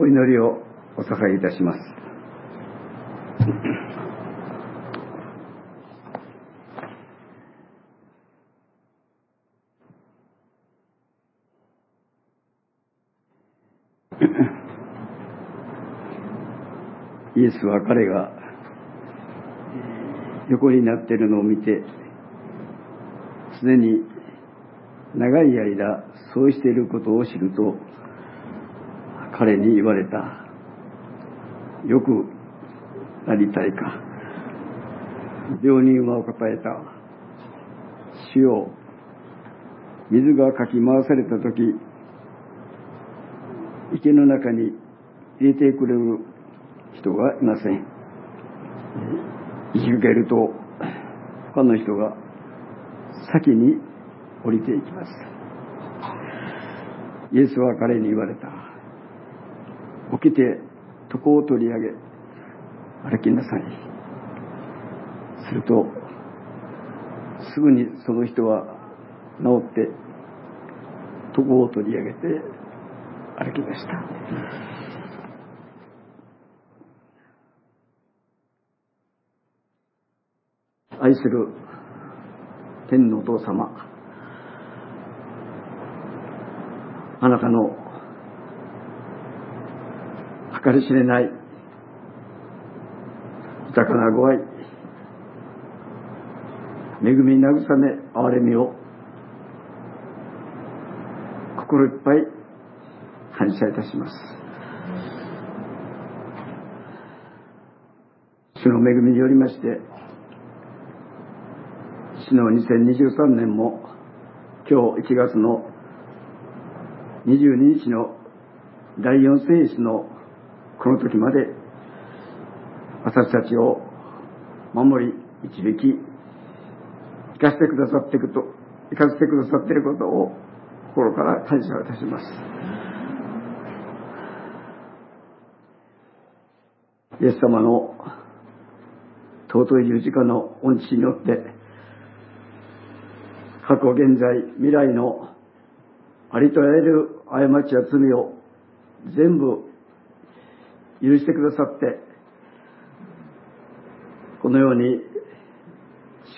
お祈りをお捧げいたします。イエスは彼が横になっているのを見て、すでに長い間そうしていることを知ると、彼に言われた。よくなりたいか。病人は答えた。主よ、水がかき回されたとき、池の中に入れてくれる人がいません。引き受けると、他の人が先に降りていきます。イエスは彼に言われた。起きて床を取り上げ、歩きなさい。すると、すぐにその人は治って、床を取り上げて歩きました。愛する天のお父様、あなたの計り知れない。豊かなご愛、恵み慰め、憐れみを。心いっぱい感謝いたします。主の恵みによりまして、主の2023年も今日1月の22日の第4聖史のこの時まで私たちを守り導き生かしてくださっていくと生かしてくださっていることを心から感謝いたします。イエス様の尊い十字架の恩賜によって過去、現在、未来のありとあらゆる過ちや罪を全部許してくださって、このように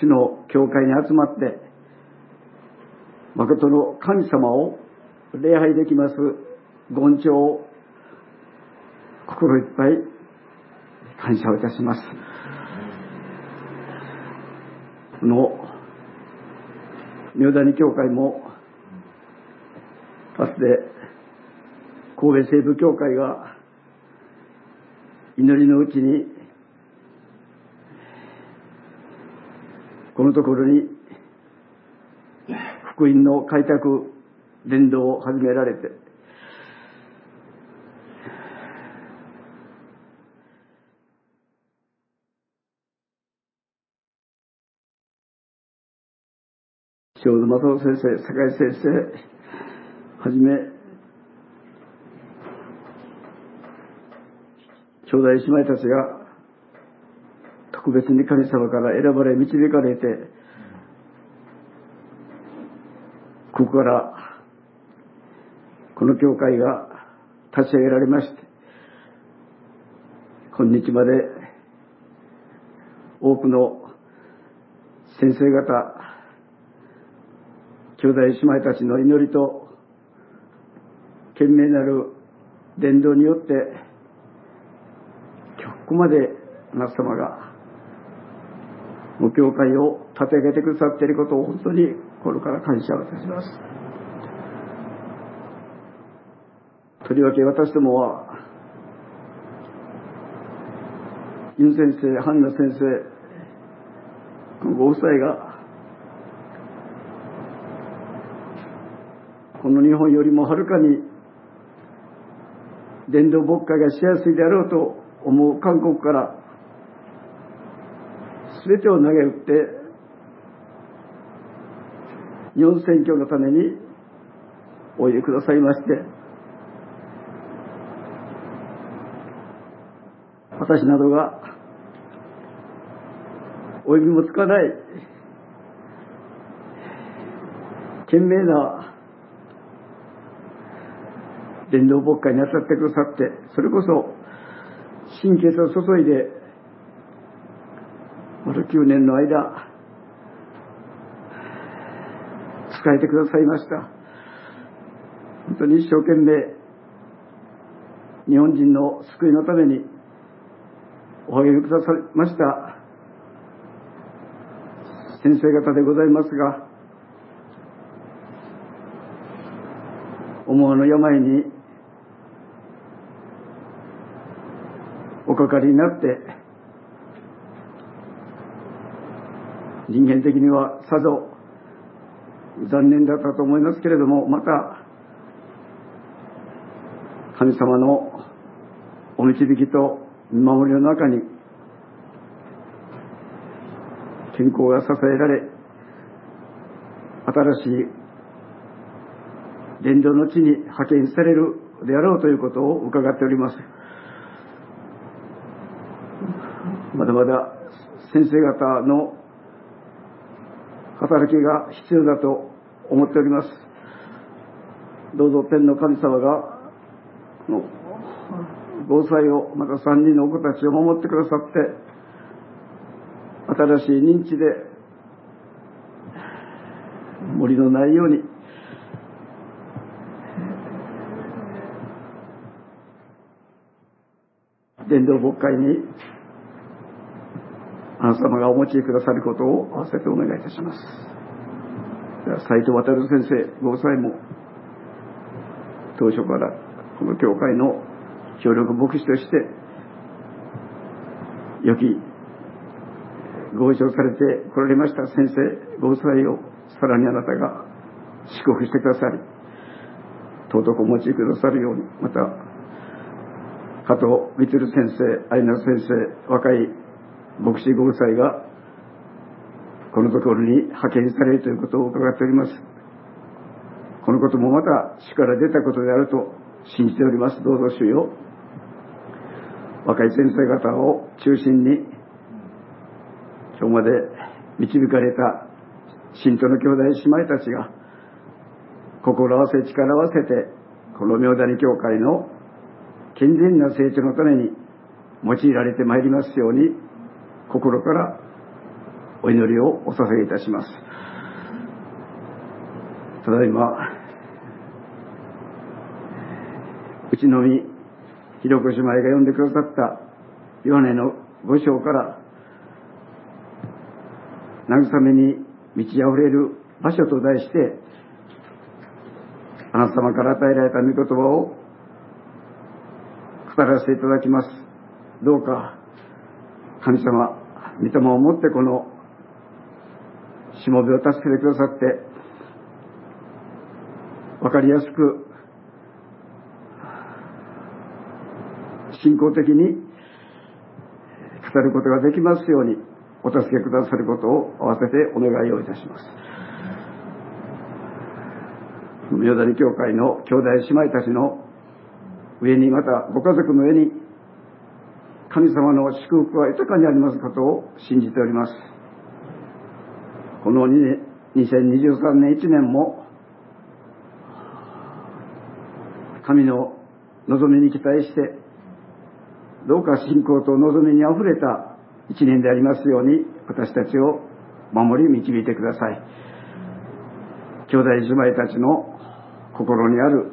主の教会に集まって、誠の神様を礼拝できます言長を心いっぱい感謝をいたします。この明谷教会も、かつて、神戸西部教会が、祈りのうちに、このところに、福音の開拓伝道を始められて、正津正夫先生、坂井先生、はじめ、兄弟姉妹たちが特別に神様から選ばれ導かれて、ここからこの教会が立ち上げられまして、今日まで多くの先生方、兄弟姉妹たちの祈りと懸命なる伝道によってここまであなた様がご教会を立て上げてくださっていることを本当に心から感謝をいたします。とりわけ私どもはユン先生、ハンナ先生、ご夫妻がこの日本よりもはるかに伝道牧会がしやすいであろうと思う韓国から全てを投げ打って日本選挙のためにおいでくださいまして私などがお呼びもつかない懸命な伝道牧会に当たってくださって、それこそ神経を注いで、まだ9年の間、使えてくださいました。本当に一生懸命、日本人の救いのためにお励みくださいました先生方でございますが、思わぬ病におかかりになって、人間的にはさぞ残念だったと思いますけれども、また、神様のお導きと見守りの中に健康が支えられ、新しい伝道の地に派遣されるであろうということを伺っております。まだまだ先生方の働きが必要だと思っております。どうぞ天の神様が、の防災を、また三人のお子たちを守ってくださって、新しい認知で森のないように伝道牧会にあなた様がお持ちくださることを合わせてお願いいたします。斉藤渉先生ご夫妻も当初からこの教会の協力牧師として良きご一緒されて来られました先生ご夫妻をさらにあなたが祝福してくださり尊くお持ちくださるようにまた加藤光先生愛菜先生若い牧師ご夫妻がこのところに派遣されるということを伺っております。このこともまた主から出たことであると信じております。どうぞ主よ。若い先生方を中心に今日まで導かれた信徒の兄弟姉妹たちが心合わせ力を合わせてこの明谷教会の健全な成長のために用いられてまいりますように心からお祈りをお捧げいたしますただいまうちのみひろこ姉妹が読んでくださったヨネの五章から慰めに満ち溢れる場所と題して、あなた様から与えられた御言葉を語らせていただきます。どうか、神様、御霊をもってこのしもべを助けてくださって、わかりやすく、信仰的に語ることができますように、お助けくださることを合わせてお願いをいたします。宮谷教会の兄弟姉妹たちの上にまたご家族の上に神様の祝福は豊かにありますことを信じております。この2023年1年も神の望みに期待してどうか信仰と望みにあふれた一年でありますように私たちを守り導いてください兄弟姉妹たちの心にある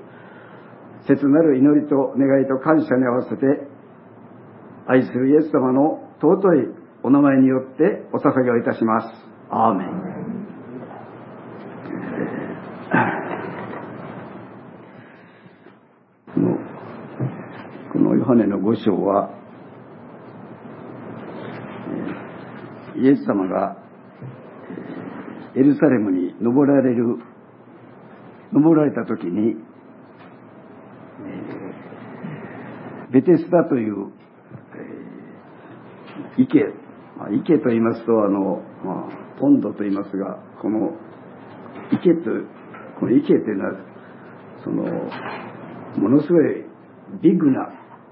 切なる祈りと願いと感謝に合わせて愛するイエス様の尊いお名前によってお捧げをいたします。アーメンこのヨハネの五章はイエス様がエルサレムに登られる登られた時にベテスダという池池と言いますとあの、まあ、ポンドと言いますがこの池とこの池というのはそのものすごいビッグな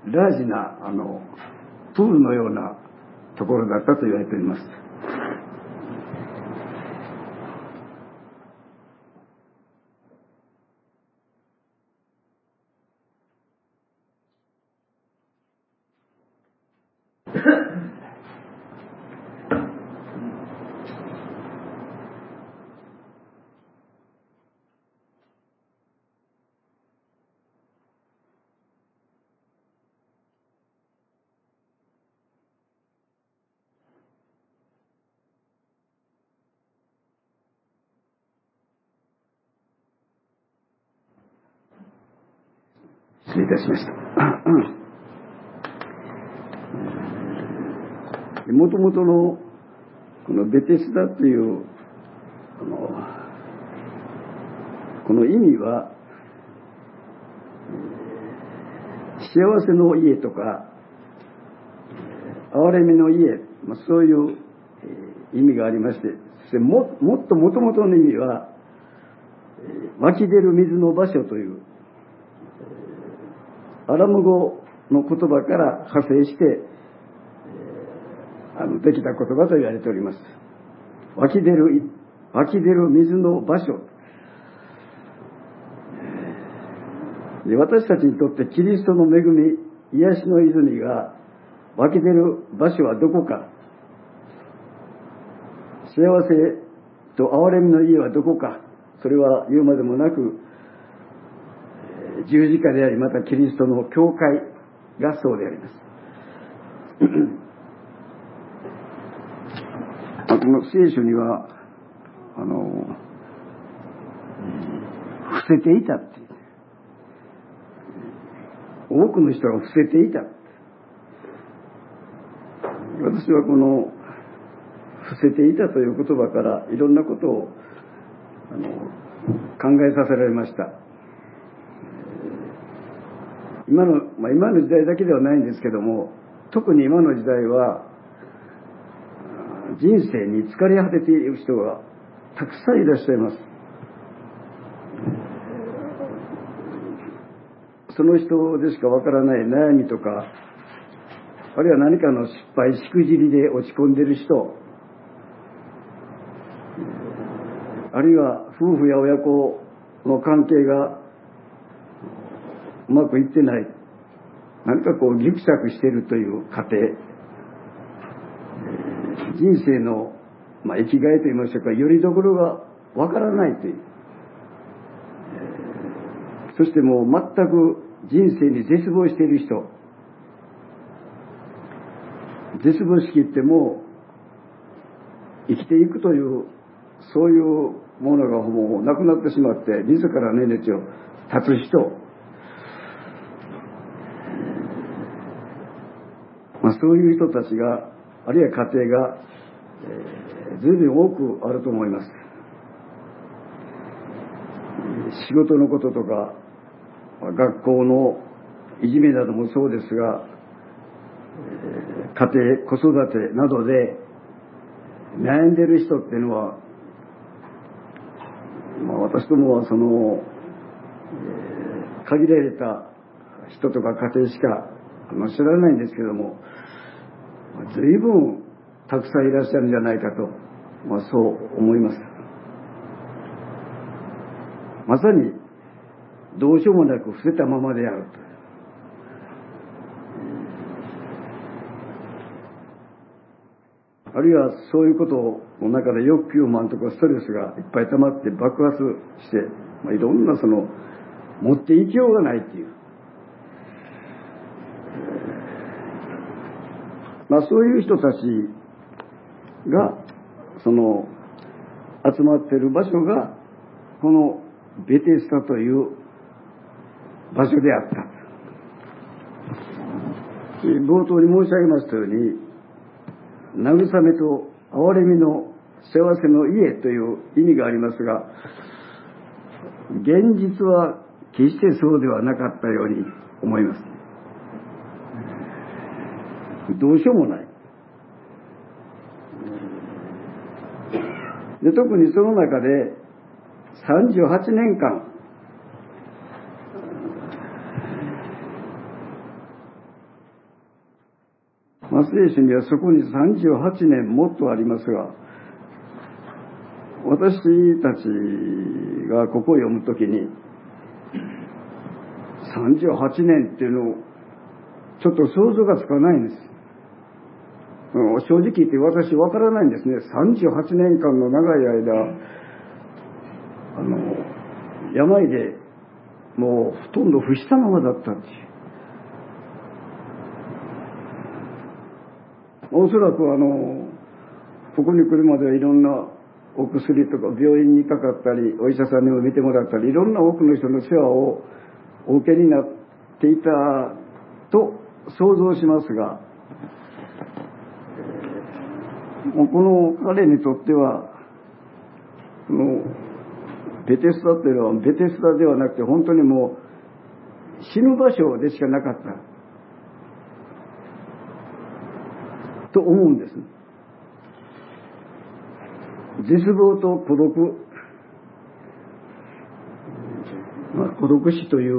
ラージなあのプールのようなところだったと言われております。礼いたしました。もともとのこのベテスダというあのこの意味は幸せの家とか憐れみの家、まあ、そういう意味がありましてそしてももっともともとの意味は湧き出る水の場所というアラム語の言葉から派生して、あのできた言葉と言われております。湧き出る、湧き出る水の場所。で私たちにとってキリストの恵み、癒しの泉が湧き出る場所はどこか。幸せと憐れみの家はどこか。それは言うまでもなく、十字架であり、またキリストの教会がそうであります。この聖書には、あの、伏せていたって多くの人が伏せていた。私はこの伏せていたという言葉からいろんなことをあの考えさせられました。今の、まあ、今の時代だけではないんですけども特に今の時代は人生に疲れ果てている人がたくさんいらっしゃいます。その人でしかわからない悩みとかあるいは何かの失敗しくじりで落ち込んでる人あるいは夫婦や親子の関係がうまくいってない。何かこうギクシャクしてるという過程。人生の、まあ、生きがいといいましょうか。よりどころがわからないという。そしてもう全く人生に絶望している人。絶望しきっても生きていくというそういうものがもうなくなってしまって自らの命を絶つ人。まあ、そういう人たちがあるいは家庭が、えー、随分多くあると思います。仕事のこととか学校のいじめなどもそうですが、え、家庭子育てなどで悩んでる人っていうのは、まあ、私どもはその、え、限られた人とか家庭しか知らないんですけども随分たくさんいらっしゃるんじゃないかと、まあ、そう思います。まさにどうしようもなく伏せたままであると。あるいはそういうことの中で欲求満とかストレスがいっぱい溜まって爆発して、まあ、いろんなその持っていきようがないっていう。まあ、そういう人たちがその集まっている場所がこのベテスタという場所であった。冒頭に申し上げましたように慰めと憐れみの幸せの家という意味がありますが現実は決してそうではなかったように思います。どうしようもない。で特にその中で38年間マスレーションにはそこに38年もっとありますが私たちがここを読むときに38年っていうのをちょっと想像がつかないんです正直言って私わからないんですね。38年間の長い間、あの、病でもうほとんど不したままだったんですよ。おそらくあの、ここに来るまではいろんなお薬とか病院にかかったり、お医者さんにも見てもらったり、いろんな多くの人の世話をお受けになっていたと想像しますが、この彼にとっては、このベテスダっていうのはベテスダではなくて本当にもう死ぬ場所でしかなかった。と思うんです。絶望と孤独、まあ、孤独死という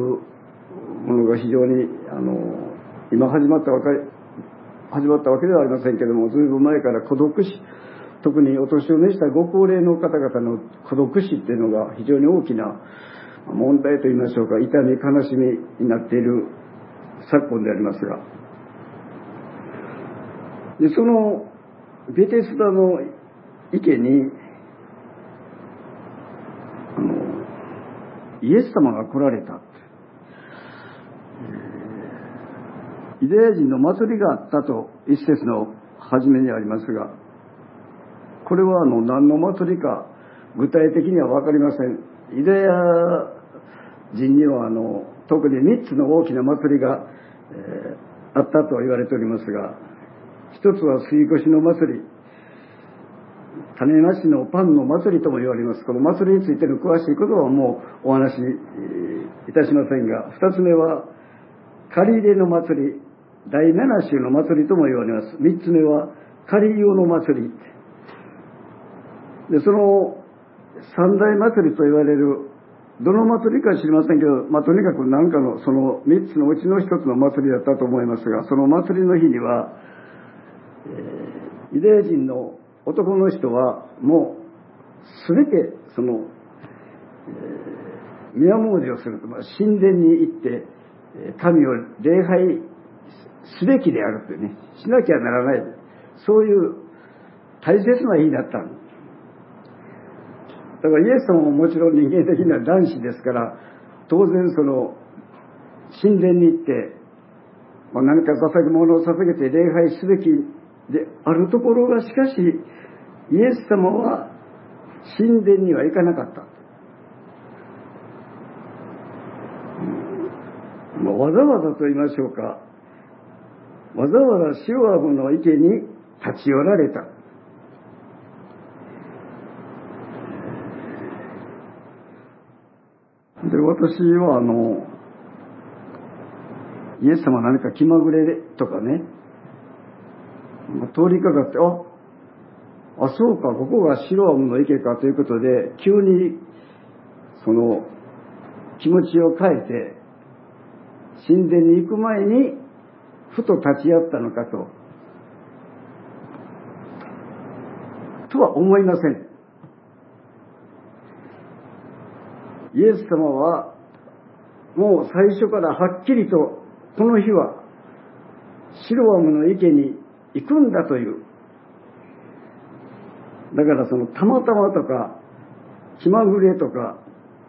ものが非常に、あの、今始まったわけ、始まったわけではありませんけども、ずいぶん前から孤独死、特にお年を召したご高齢の方々の孤独死っていうのが非常に大きな問題といいましょうか、痛み、悲しみになっている昨今でありますが、で、そのベテスダの池に、あの、イエス様が来られた。ユダヤ人の祭りがあったと一節の初めにありますが、これはあの何の祭りか具体的には分かりません。ユダヤ人にはあの特に3つの大きな祭りが、えー、あったと言われておりますが、一つは杉越の祭り、種なしのパンの祭りとも言われます。この祭りについての詳しいことはもうお話しいたしませんが、二つ目は、借り入れの祭り、第七週の祭りとも言われます。三つ目は、借り用の祭り。で、その三大祭りと言われる、どの祭りか知りませんけど、まあ、とにかく何かのその三つのうちの一つの祭りだったと思いますが、その祭りの日には、えー、ユダヤ人の男の人はもう全てその、えー、宮詣をすると、まあ、神殿に行って神を礼拝すべきであるってねしなきゃならないそういう大切な日だったんだからイエス様ももちろん人間的には男子ですから当然その神殿に行って、まあ、何か捧げ物を捧げて礼拝すべきであるところがしかしイエス様は神殿には行かなかった。わざわざと言いましょうか。わざわざシオアブの池に立ち寄られた。で、私はあの、イエス様何か気まぐれとかね、通りかかって、あ、あ、そうか、ここがシロアムの池かということで、急に、その、気持ちを変えて、神殿に行く前に、ふと立ち会ったのかと。とは思いません。イエス様は、もう最初からはっきりと、この日は、シロアムの池に行くんだというだからそのたまたまとか気まぐれとか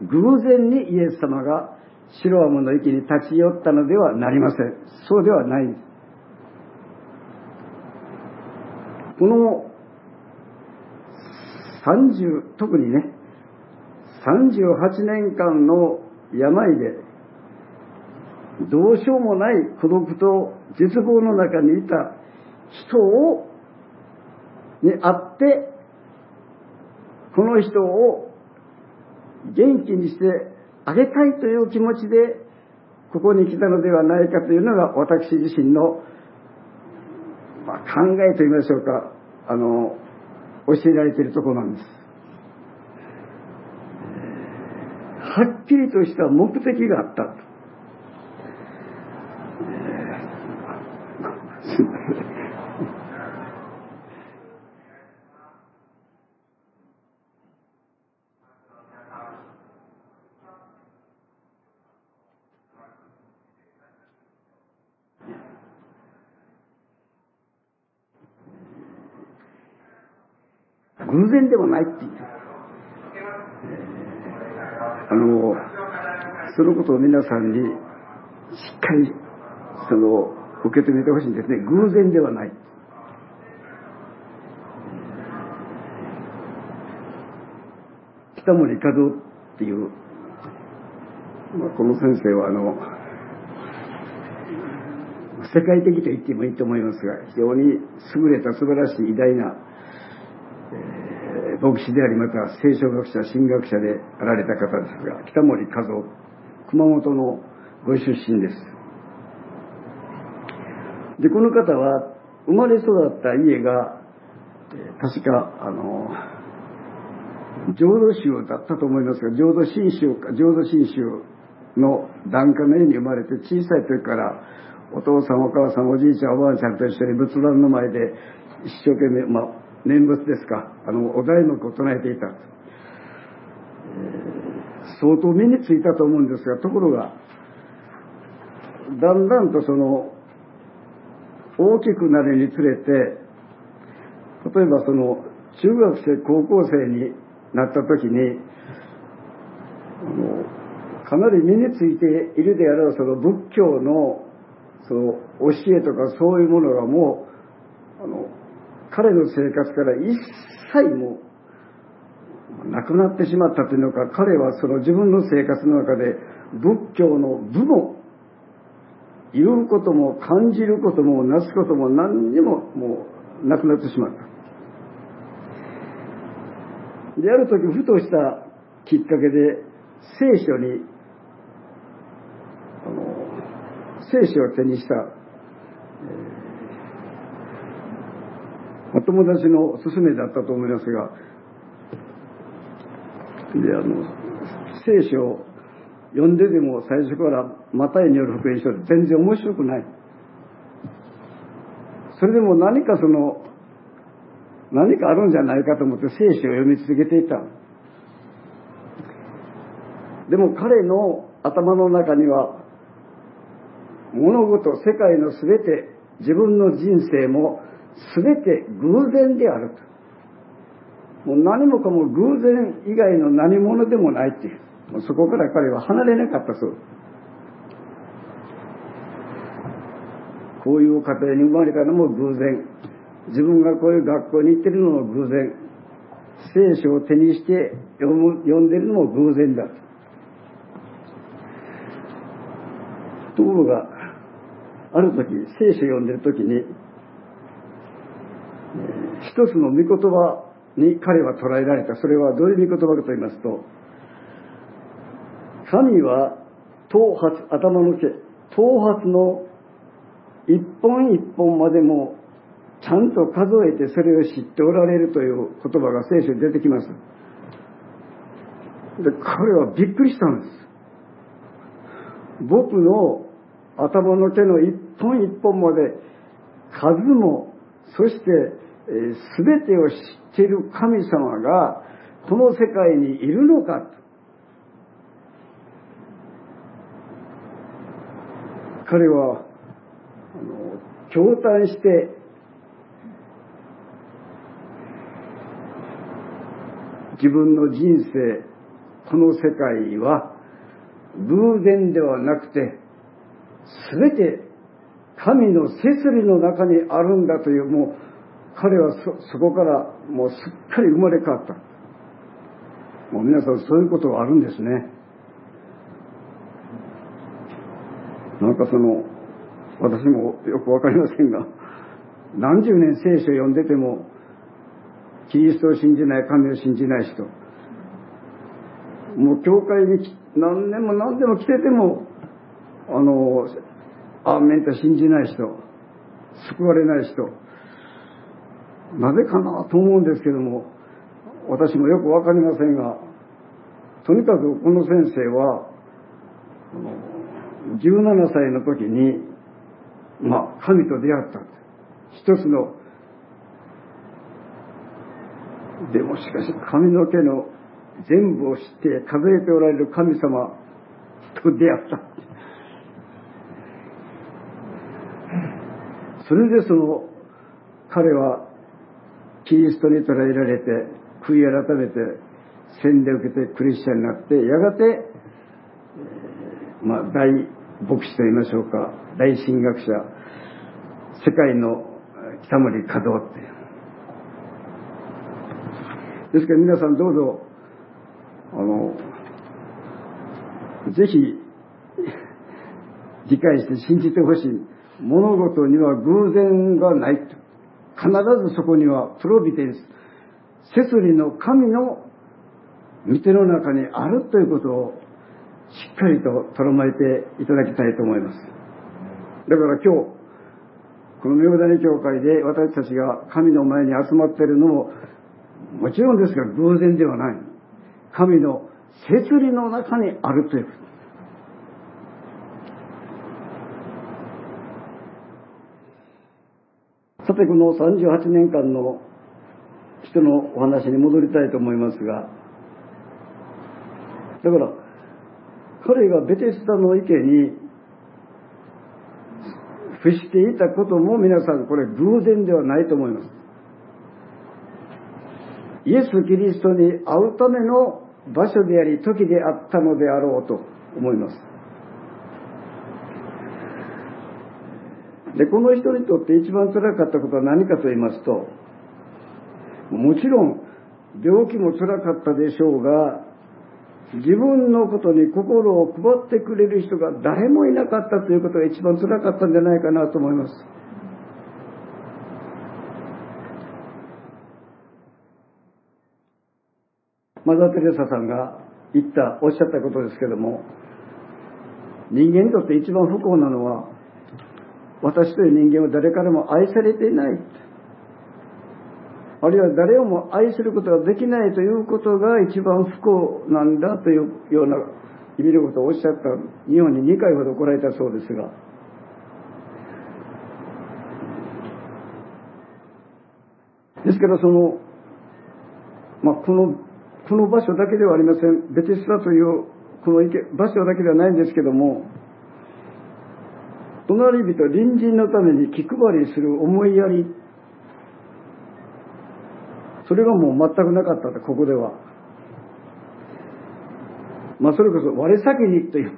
偶然にイエス様がシロアムの池に立ち寄ったのではなりません。そうではない。んですこの30特にね38年間の病でどうしようもない孤独と絶望の中にいた人をに会ってこの人を元気にしてあげたいという気持ちでここに来たのではないかというのが私自身の、まあ、考えと言いましょうかあの教えられているところなんです。はっきりとした目的があった。すみません。偶ではないっていう。あの、そのことを皆さんにしっかり、その、受け止めてほしいんですね。偶然ではない。北森和夫っていう、まあ、この先生はあの、世界的と言ってもいいと思いますが、非常に優れた素晴らしい偉大な、牧師であり、また聖書学者、神学者であられた方ですが、北森和夫、熊本のご出身です。で、この方は、生まれ育った家が、確か、あの、浄土宗だったと思いますが、浄土真宗か、浄土真宗の檀家の家に生まれて小さい時からお父さんお母さんおじいちゃんおばあちゃんと一緒に仏壇の前で一生懸命、まあ、念仏ですか、あの、お題目を唱えていた、相当身についたと思うんですが、ところが、だんだんとその、大きくなるにつれて、例えばその、中学生、高校生になった時に、あの、かなり身についているであろうその仏教のその教えとかそういうものがもう、あの、彼の生活から一切もなくなってしまったというのか、彼はその自分の生活の中で仏教の部も、言うことも感じることもなすことも何にももうなくなってしまった。で、ある時ふとしたきっかけで聖書に、あの、聖書を手にした、えー、お友達の勧めだったと思いますが、で、あの、聖書を読んででも最初からマタイによる福音書で全然面白くない。それでも何かその、何かあるんじゃないかと思って聖書を読み続けていた。でも彼の頭の中には物事、世界の全て、自分の人生も全て偶然であると。もう何もかも偶然以外の何者でもないっていう。もうそこから彼は離れなかったそう。こういう家庭に生まれたのも偶然。自分がこういう学校に行ってるのも偶然。聖書を手にして読む読んでるのも偶然だと。ところが、ある時、聖書を読んでる時に、一つの御言葉に彼は捉えられた。それはどういう御言葉かと言いますと、神は頭髪、頭の毛、頭髪の一本一本までもちゃんと数えてそれを知っておられるという言葉が聖書に出てきます。で、彼はびっくりしたんです。僕の頭の毛の一本一本まで数も、そして、全てを知っている神様がこの世界にいるのかと。彼は、あの、驚嘆して、自分の人生、この世界は偶然ではなくて、すべて神の摂理の中にあるんだという、もう彼はそこからもうすっかり生まれ変わった。もう皆さんそういうことがあるんですね。なんかその、私もよくわかりませんが、何十年聖書を読んでても、キリストを信じない、神を信じない人、もう教会に何年も何でも来てても、あの、アーメンと信じない人、救われない人、なぜかなと思うんですけども、私もよくわかりませんが、とにかくこの先生は、17歳の時に、まあ、神と出会った。一つの、でもしかし髪の毛の全部を知って数えておられる神様と出会った。それでその彼はキリストに捉えられて悔い改めて洗礼を受けてクリスチャンになってやがて、まあ、大牧師と言いましょうか大神学者世界の北森稼働っていうですから皆さんどうぞあのぜひ理解して信じてほしい。物事には偶然がない必ずそこにはプロビデンス摂理の神の見ての中にあるということをしっかりととらまえていただきたいと思います。だから今日この明谷教会で私たちが神の前に集まっているのももちろんですが偶然ではない。神の摂理の中にあるということ。さてこの38年間の人のお話に戻りたいと思いますがだから彼がベテスタの池に伏していたことも皆さんこれ偶然ではないと思います。イエス・キリストに会うための場所であり時であったのであろうと思います。でこの人にとって一番辛かったことは何かと言いますともちろん病気も辛かったでしょうが自分のことに心を配ってくれる人が誰もいなかったということが一番辛かったんじゃないかなと思います。マザー・テレサさんが言った、おっしゃったことですけども、人間にとって一番不幸なのは、私という人間は誰からも愛されていない。あるいは誰をも愛することができないということが一番不幸なんだというような意味のことをおっしゃった日本に2回ほど来られたそうですがですからその、まあ、このこの場所だけではありませんベテスタというこの場所だけではないんですけども隣人隣人のために気配りする思いやり。それがもう全くなかったとここでは。まあそれこそ我先にという。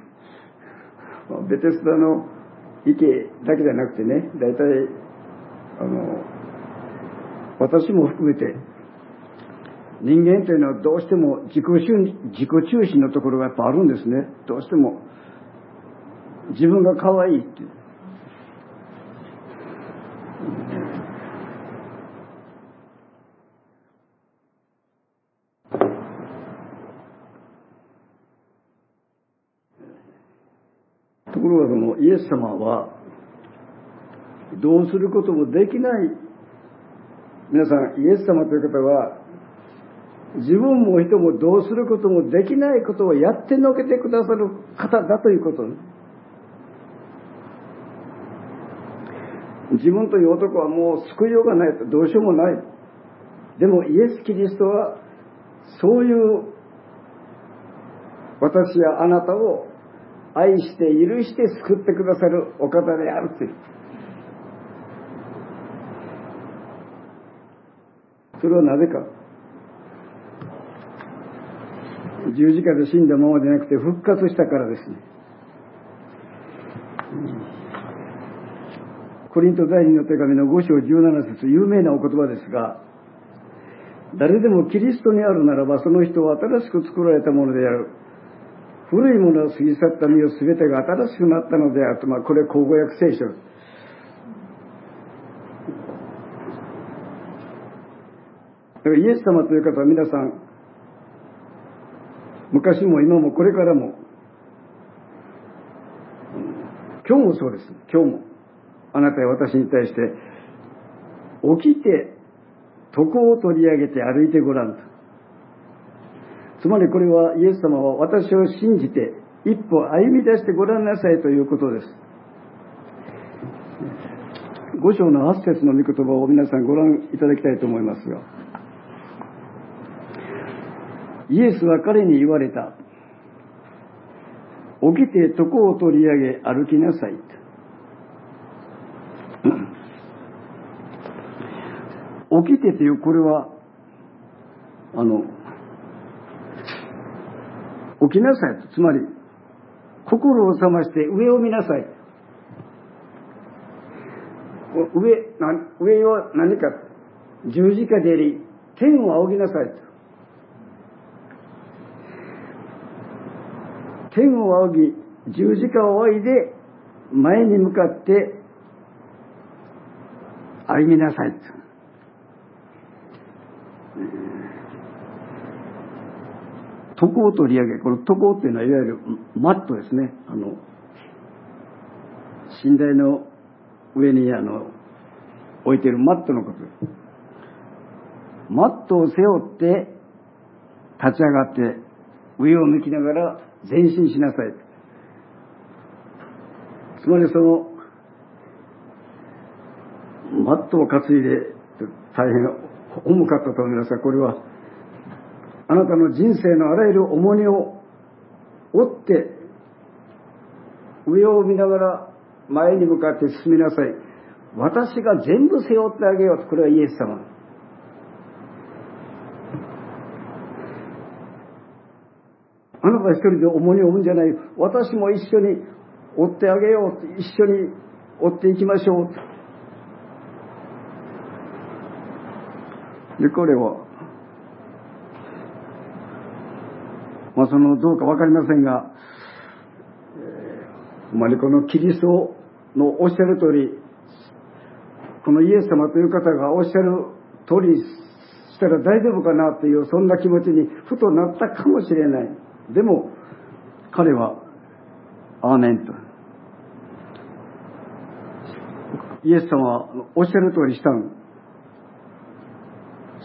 ベテスダの池だけじゃなくてね大体あの私も含めて人間というのはどうしても自己自己中心のところがやっぱあるんですね。どうしても自分が可愛いっていうところがそのス様はどうすることもできない。皆さんイエス様という方は自分も人もどうすることもできないことをやってのけてくださる方だということ。自分という男はもう救いようがない。とどうしようもない。でもイエス・キリストはそういう私やあなたを愛して許して救ってくださるお方であるという。それはなぜか。十字架で死んだままでなくて復活したからですね。コリント第二の手紙の5章17節有名なお言葉ですが誰でもキリストにあるならばその人は新しく作られたものである。古いものを過ぎ去った身を全てが新しくなったのであると、まあ、これ口語訳聖書。だからイエス様という方は皆さん昔も今もこれからも今日もそうです。今日もあなたや私に対して起きて床を取り上げて歩いてごらんと。つまりこれはイエス様は私を信じて一歩歩み出してごらんなさいということです。五章の8節の御言葉を皆さんご覧いただきたいと思いますが、イエスは彼に言われた。起きて床を取り上げ歩きなさい。起きてというこれはあの、起きなさいと。つまり、心を覚まして上を見なさい。上、上は何か、十字架であり、天を仰ぎなさいと。天を仰ぎ、十字架を仰いで、前に向かって歩みなさいと。床を取り上げ、この床っていうのはいわゆるマットですね。あの、寝台の上にあの、置いてるマットのこと。マットを背負って立ち上がって上を向きながら前進しなさい。つまりその、マットを担いで大変重かったと思いますが、これは、あなたの人生のあらゆる重荷を負って、上を見ながら前に向かって進みなさい。私が全部背負ってあげようと、これはイエス様。あなた一人で重荷を負うんじゃない。私も一緒に追ってあげよう。一緒に追っていきましょう。で、これは、まあその、どうかわかりませんが、えー、まりこのキリストのおっしゃる通り、このイエス様という方がおっしゃる通りしたら大丈夫かなという、そんな気持ちにふとなったかもしれない。でも、彼は、アーメンと。イエス様はおっしゃる通りしたの。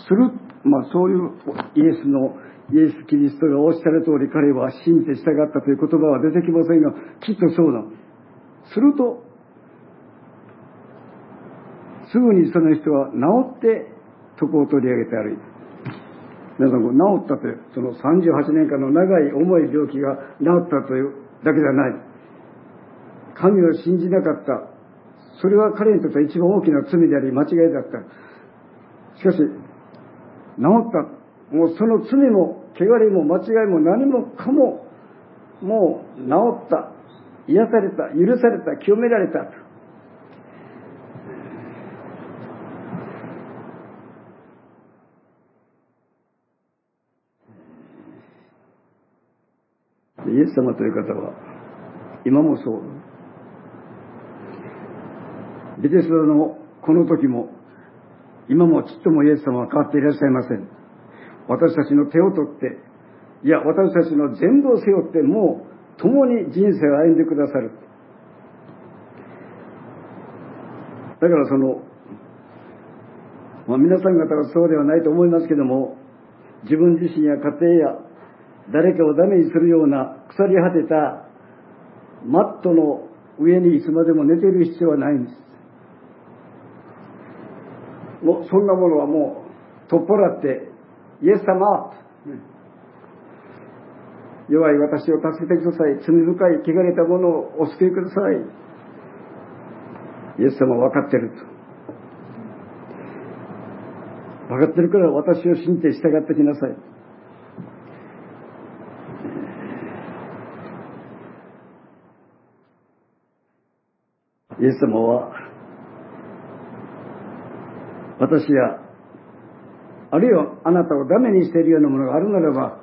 する、まあそういうイエスの、イエス・キリストがおっしゃる通り彼は信じて従ったという言葉は出てきませんが、きっとそうだ。すると、すぐにその人は治って床を取り上げて歩いた。皆さん、治ったという、その38年間の長い重い病気が治ったというだけじゃない。神を信じなかった。それは彼にとっては一番大きな罪であり間違いだった。しかし、治った。もうその罪も、汚れも間違いも何もかも、もう治った。癒された。許された。清められた。イエス様という方は、今もそう。ビテスダのこの時も、今もちっともイエス様は変わっていらっしゃいません。私たちの手を取って、いや、私たちの全部を背負って、もう共に人生を歩んでくださる。だからその、まあ、皆さん方はそうではないと思いますけども、自分自身や家庭や誰かをダメにするような腐り果てたマットの上にいつまでも寝ている必要はないんです。もうそんなものはもう取っ払って、イエス様、弱い私を助けてください。罪深い、汚れたものをお救いください。イエス様は分かってると。分かってるから私を信じて従ってきなさい。イエス様は、私や、あるいはあなたをダメにしているようなものがあるならば、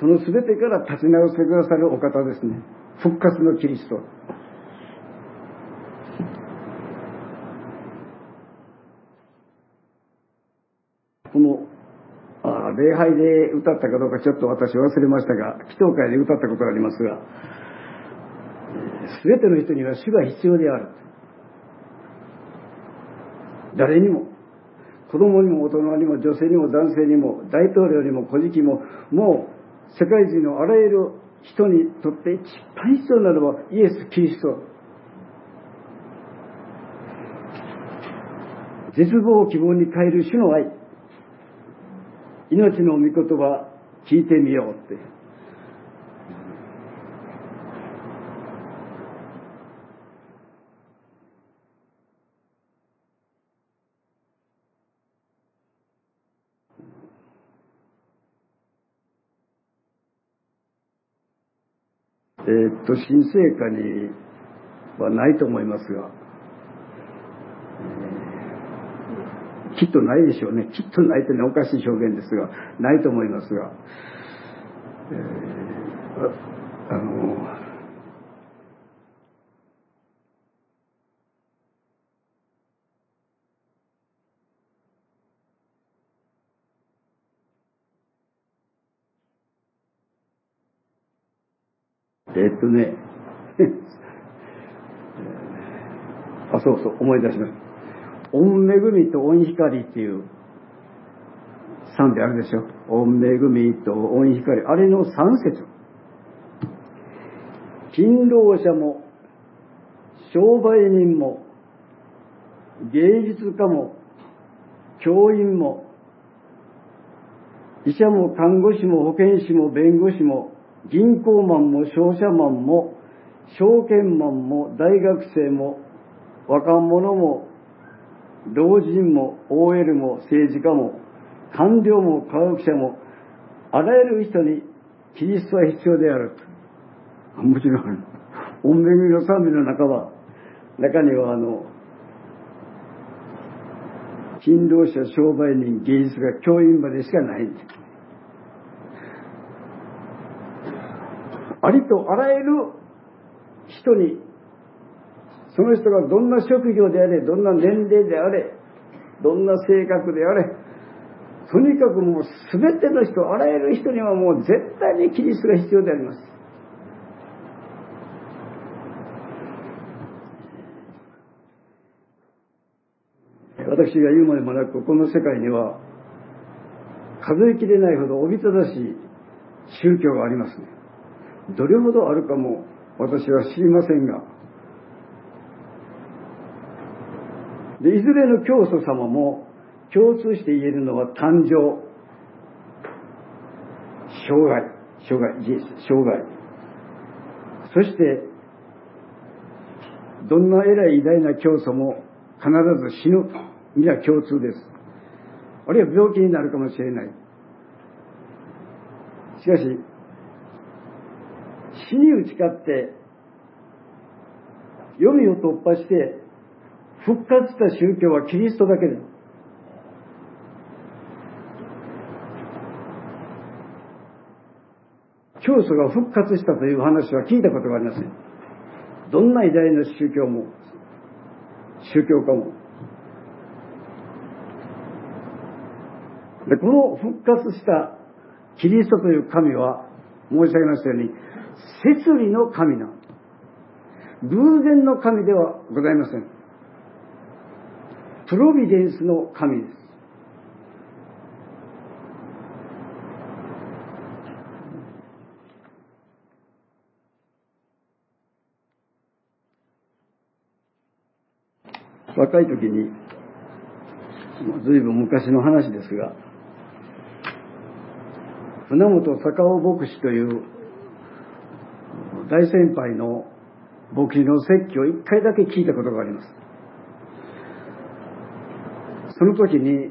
その全てから立ち直してくださるお方ですね。復活のキリスト。この、あ礼拝で歌ったかどうかちょっと私忘れましたが、祈祷会で歌ったことがありますが、全ての人には主が必要である。誰にも、子供にも大人にも女性にも男性にも大統領にも小敷も、もう世界中のあらゆる人にとって一番必要なのはイエス・キリスト。絶望を希望に変える主の愛。命の御言葉聞いてみようって。えー、っと、新生活にはないと思いますが、え、きっとないでしょうね。きっとないというのはおかしい表現ですが、ないと思いますが、えー、あの、とね、あ、そうそう、思い出しました。御恵みと御光っていう賛であるでしょ。御恵みと御光。あれの三節。勤労者も、商売人も、芸術家も、教員も、医者も看護師も保健師も弁護士も銀行マンも商社マンも証券マンも大学生も若者も老人も OL も政治家も官僚も科学者もあらゆる人にキリストは必要であると。もちろん、御恵みの賛美の中は、中にはあの、勤労者、商売人、芸術家、教員までしかないんです。ありとあらゆる人に、その人がどんな職業であれ、どんな年齢であれ、どんな性格であれ、とにかくもう全ての人、あらゆる人にはもう絶対にキリストが必要であります。私が言うまでもなく、この世界には数えきれないほどおびただしい宗教がありますね。どれほどあるかも私は知りませんが、でいずれの教祖様も共通して言えるのは誕生、生涯、生涯、生涯。そして、どんな偉い偉大な教祖も必ず死ぬ。皆共通です。あるいは病気になるかもしれない。しかし、死に打ち勝って、読みを突破して、復活した宗教はキリストだけです。教祖が復活したという話は聞いたことがありません。どんな偉大な宗教も、宗教家も。で、この復活したキリストという神は、申し上げましたように、摂理の神なの。偶然の神ではございません。プロビデンスの神です。若い時に、ずいぶん昔の話ですが、船本坂尾牧師という大先輩の牧師の説教を一回だけ聞いたことがあります。その時に、え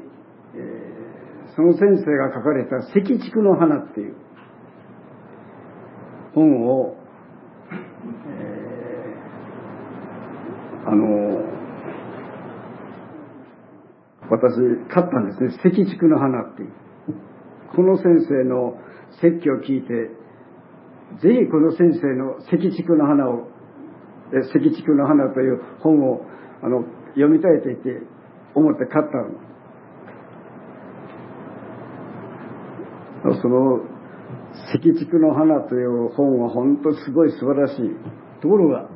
ー、その先生が書かれた「赤竹の花」っていう本を、えー、あの私買ったんですね「赤竹の花」っていうこの先生の説教を聞いてぜひこの先生の赤竹の花を、赤竹の花という本をあの読みたいと言って思って買ったの。その赤竹の花という本は本当すごい素晴らしい。ところが、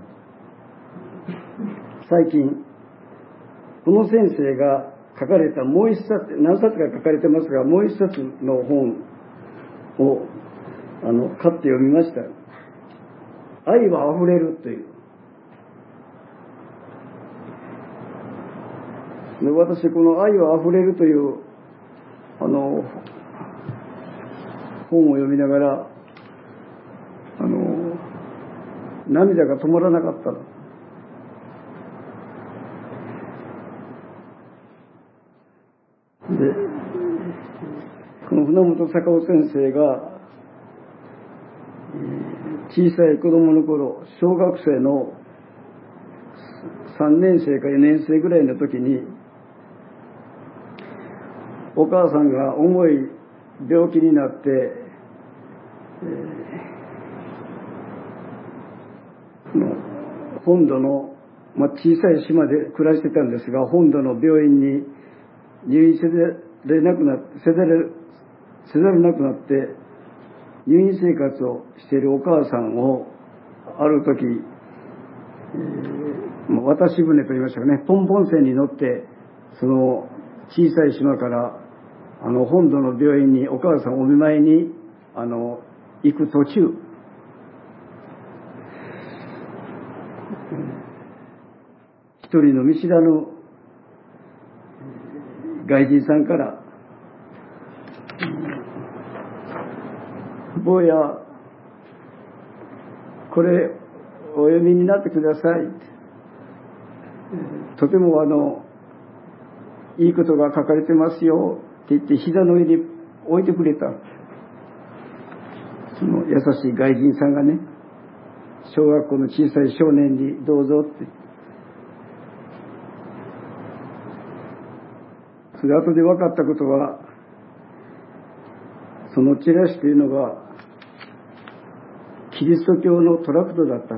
最近、この先生が書かれたもう一冊、何冊か書かれてますが、もう一冊の本をあの、買って読みましたよ愛は溢れるという。で私、この愛は溢れるという、あの、本を読みながら、あの、涙が止まらなかったで、この船本坂尾先生が小さい子供の頃小学生の3年生か4年生ぐらいの時にお母さんが重い病気になって、えー、本土の、まあ、小さい島で暮らしてたんですが本土の病院に入院せざれなくなせざるせざるなくなって入院生活をしているお母さんをある時、えー、渡し船と言いましたかねポンポン船に乗ってその小さい島からあの本土の病院にお母さんお見舞いにあの行く途中。一人の見知らぬ外人さんから坊やこれお読みになってください。とてもあのいいことが書かれてますよって言って膝の上に置いてくれた。その優しい外人さんがね小学校の小さい少年にどうぞって。それ後で分かったことはそのチラシというのがキリスト教のトラクトだった。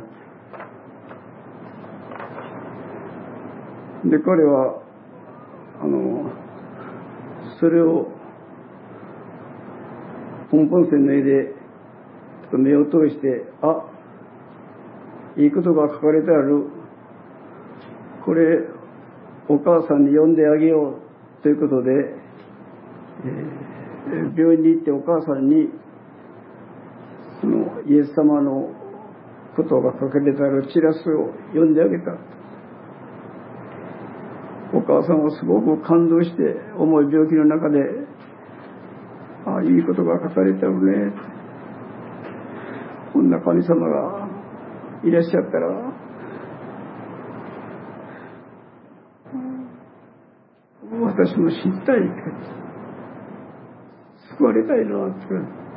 で彼はあのそれをポンポン線の絵で目を通してあいいことが書かれてある。これお母さんに読んであげよう。ということで、えー、病院に行ってお母さんにイエス様のことが書かれてあるチラスを読んであげた。お母さんはすごく感動して重い病気の中でああいいことが書かれてあるねこんな神様がいらっしゃったら。私も知りたい救われたいなって。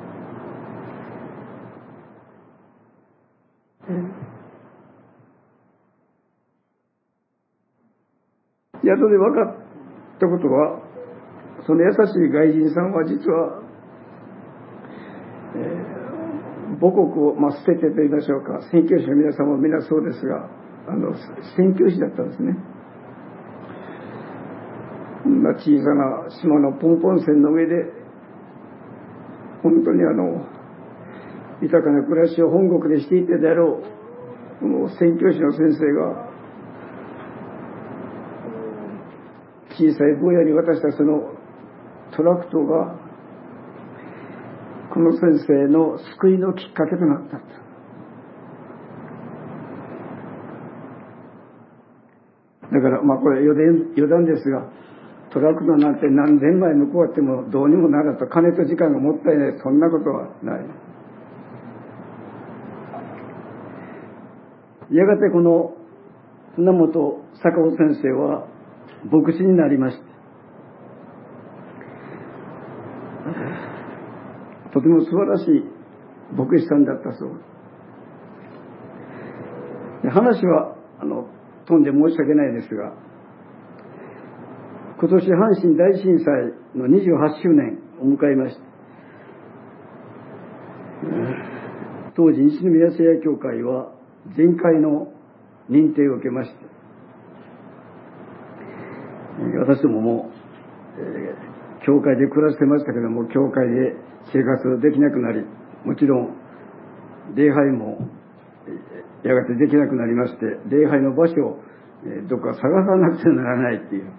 宿で分かったことはその優しい外人さんは実は、えー、母国を、まあ、捨ててと言いましょうか宣教師の皆さんも皆そうですがあの宣教師だったんですね。こんな小さな島のポンポン船の上で本当にあの豊かな暮らしを本国でしていたであろうこの宣教師の先生が小さい坊やに渡したそのトラクトがこの先生の救いのきっかけとなった。だからまあこれ余談余談ですがトラクトなんて何千枚向こうあってもどうにもならと金と時間がもったいないそんなことはない。やがてこの船本坂尾先生は牧師になりました。とても素晴らしい牧師さんだったそう。で話はあの飛んで申し訳ないですが今年阪神大震災の28周年を迎えました。当時西宮聖夜教会は全会の認定を受けました。私どもも、えー、教会で暮らしてましたけども教会で生活できなくなりもちろん礼拝もやがてできなくなりまして礼拝の場所を、え、どっか探さなくてはならないっていう、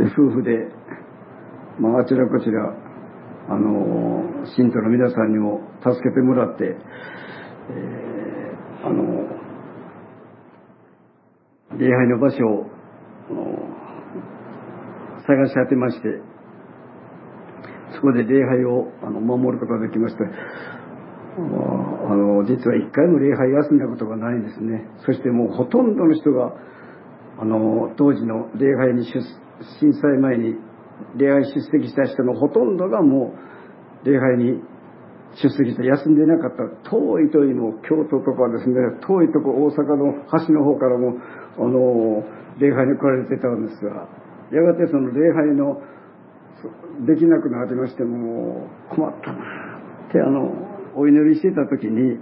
えー、夫婦で、まあ、あちらこちらあの信徒の皆さんにも助けてもらって、えー、あの礼拝の場所を探し当てましてそこで礼拝をあの守ることができましたあの実は一回も礼拝休んだことがないんですね。そしてもうほとんどの人があの当時の礼拝に震災前に礼拝出席した人のほとんどがもう礼拝に出席して休んでいなかった遠い遠いも京都とかですね遠いとこ大阪の端の方からもあの礼拝に来られてたんですがやがてその礼拝のできなくなりましても困ったなってあのお祈りしてた時に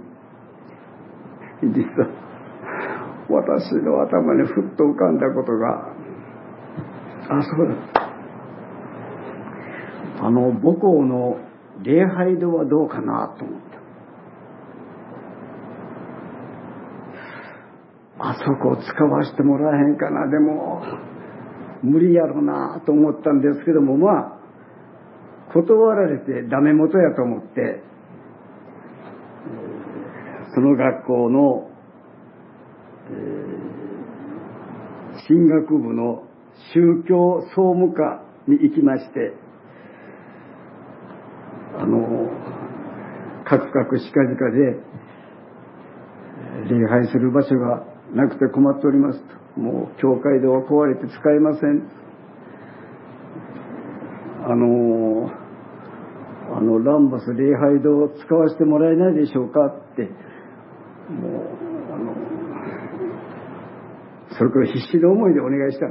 実は私の頭にふっと浮かんだことがあそうだあの母校の礼拝堂はどうかなと思った。あそこを使わせてもらえへんかな。でも無理やろなと思ったんですけどもまあ断られてダメ元やと思ってその学校の、え、進学部の宗教総務課に行きましてあのカクカクしかじかで礼拝する場所がなくて困っておりますと。もう教会堂は壊れて使えません。あのあのランバス礼拝堂を使わせてもらえないでしょうかって。もうあのそれから必死の思いでお願いした。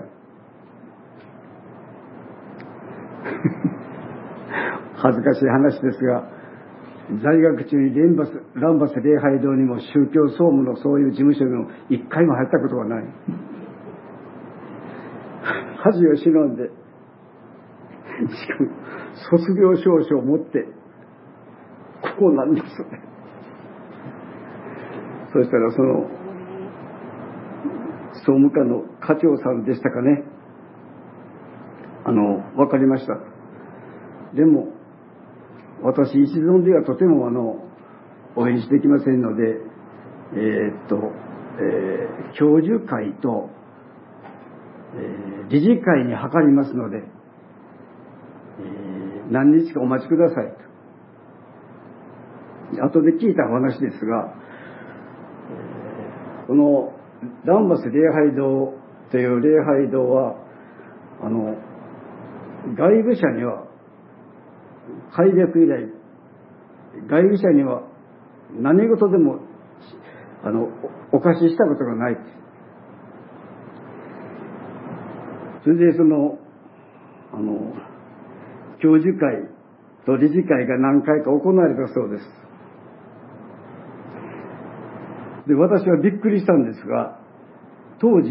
恥ずかしい話ですが在学中にランバスランバス礼拝堂にも宗教総務のそういう事務所にも一回も入ったことはない。恥を忍んでしかも卒業証書を持ってここなんです。ねそしたらその総務課の課長さんでしたかね。あの分かりました。でも私一存ではとてもあの応援してきませんのでえー、っと、えー、教授会と、えー、理事会に諮りますので、えー、何日かお待ちくださいと。後で聞いた話ですがこのランバス礼拝堂という礼拝堂はあの外部者には開略以来外部者には何事でもあのお貸ししたことがない。それでそのあの教授会と理事会が何回か行われたそうです。で私はびっくりしたんですが当時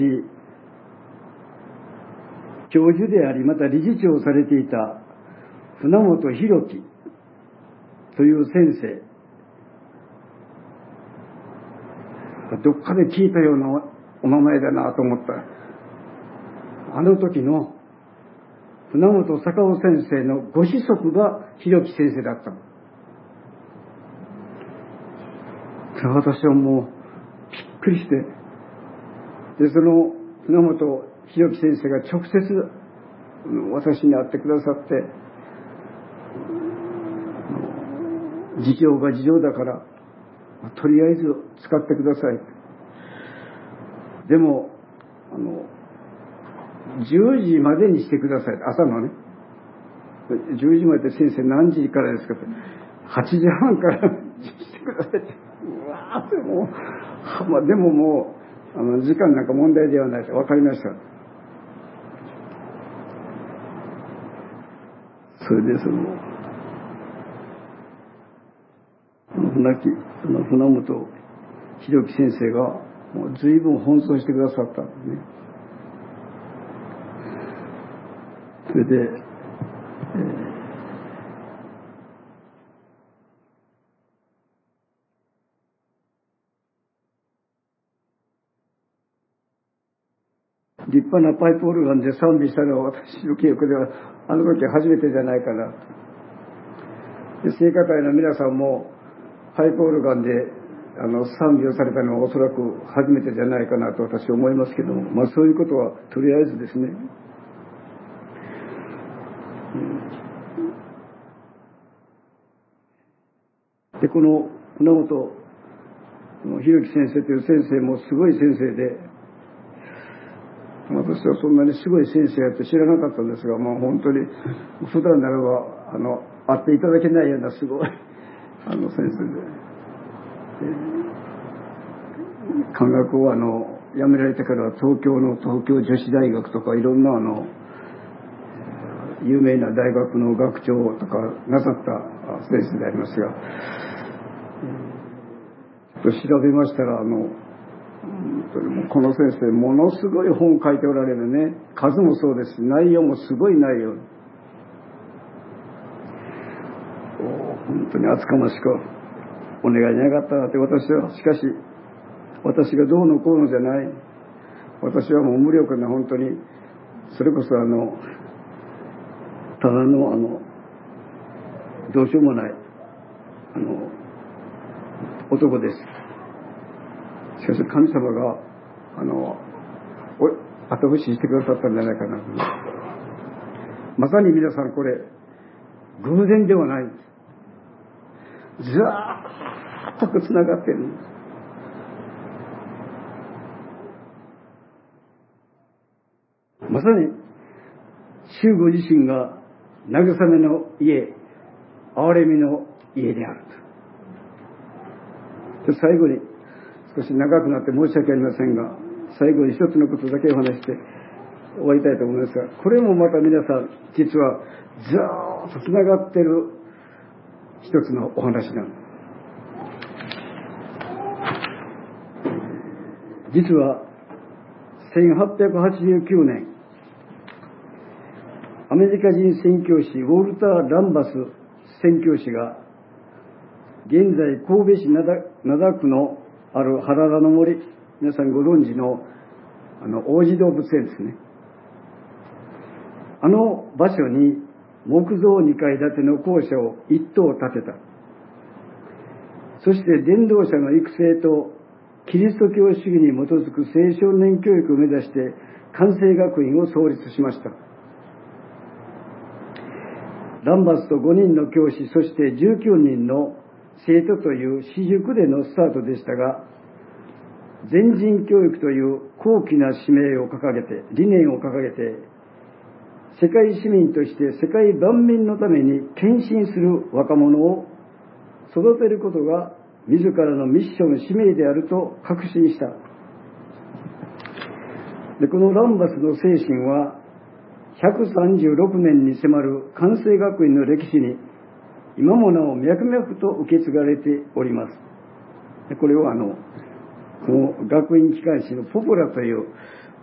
教授でありまた理事長をされていた船本博樹という先生。どっかで聞いたようなお名前だなと思った。あの時の船本坂尾先生のご子息が博樹先生だった私はもうびっくりして。でその船本博樹先生が直接私に会ってくださって。事情が事情だからとりあえず使ってください。でもあの10時までにしてください。朝のね。10時まで先生何時からですかって。8時半からしてくださいって。うわーでも、まあ、でももうあの時間なんか問題ではないって分かりました。それでその亡きその船本弘樹先生が随分奔走してくださったんですね。それで、えー、立派なパイプオルガンで賛美したのは私の記憶ではあの時初めてじゃないかな。聖歌隊の皆さんもパイプオルガンであの賛美をされたのはおそらく初めてじゃないかなと私は思いますけども、まあ、そういうことはとりあえずですね、でこの船本弘樹先生という先生もすごい先生で私はそんなにすごい先生やって知らなかったんですが、まあ、本当に普段ならばあの会っていただけないようなすごいあの先生で、漢学をあの辞められてから東京の東京女子大学とかいろんなあの有名な大学の学長とかなさった先生でありますが、と調べましたらあのこの先生ものすごい本を書いておられるね。数もそうですし内容もすごい内容本当に厚かましくお願いじゃなかったなって私はしかし私がどうのこうのじゃない。私はもう無力な本当にそれこそあのただのあのどうしようもないあの男です。しかし神様があの後押ししてくださったんじゃないかなまさに皆さんこれ偶然ではない。ずーっとつながってるまさに主ご自身が慰めの家憐れみの家であると。最後に少し長くなって申し訳ありませんが最後に一つのことだけお話して終わりたいと思いますがこれもまた皆さん実はずーっとつながってる一つのお話なんです実は1889年アメリカ人宣教師ウォルター・ランバス宣教師が現在神戸市灘区のある原田の森皆さんご存知のあの王子動物園ですね。あの場所に木造2階建ての校舎を1棟建てた。そして伝道者の育成とキリスト教主義に基づく青少年教育を目指して関西学院を創立しました。ランバスと5人の教師そして19人の生徒という私塾でのスタートでしたが全人教育という高貴な使命を掲げて理念を掲げて世界市民として世界万民のために献身する若者を育てることが自らのミッション使命であると確信した。でこのランバスの精神は136年に迫る関西学院の歴史に今もなお脈々と受け継がれております。でこれはあのこの学院機関誌のポプラという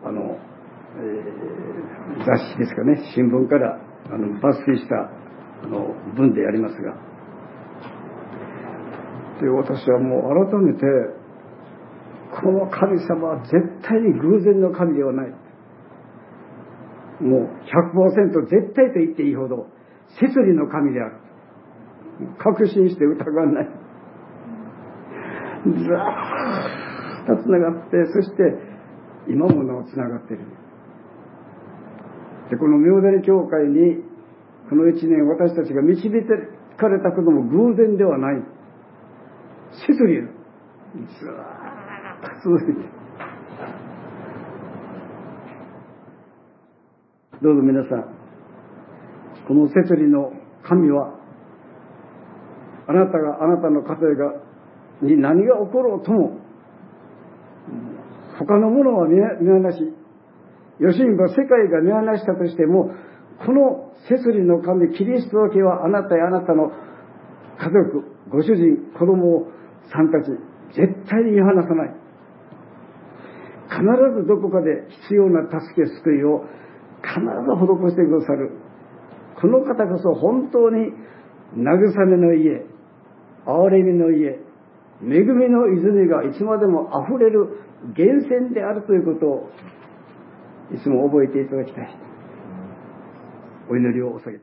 あの、えー、雑誌ですかね。新聞からあの抜粋したあの文でありますが。で私はもう改めてこの神様は絶対に偶然の神ではない。もう100%絶対と言っていいほど摂理の神である。確信して疑わない。ずーっとつながってそして今もなおつながっている。でこの明谷教会にこの一年私たちが導かれたことも偶然ではない。摂理ずーっと続いて。どうぞ皆さんこの摂理の神はあなたがあなたの家庭がに何が起ころうとも他のものは見放しよしんば世界が見放したとしてもこの摂理の神キリストだけはあなたやあなたの家族ご主人子供さんたち絶対に見放さない。必ずどこかで必要な助け救いを必ず施してくださる。この方こそ本当に慰めの家憐れみの家恵みの泉がいつまでも溢れる源泉であるということをいつも覚えていただきたい。お祈りをお下げて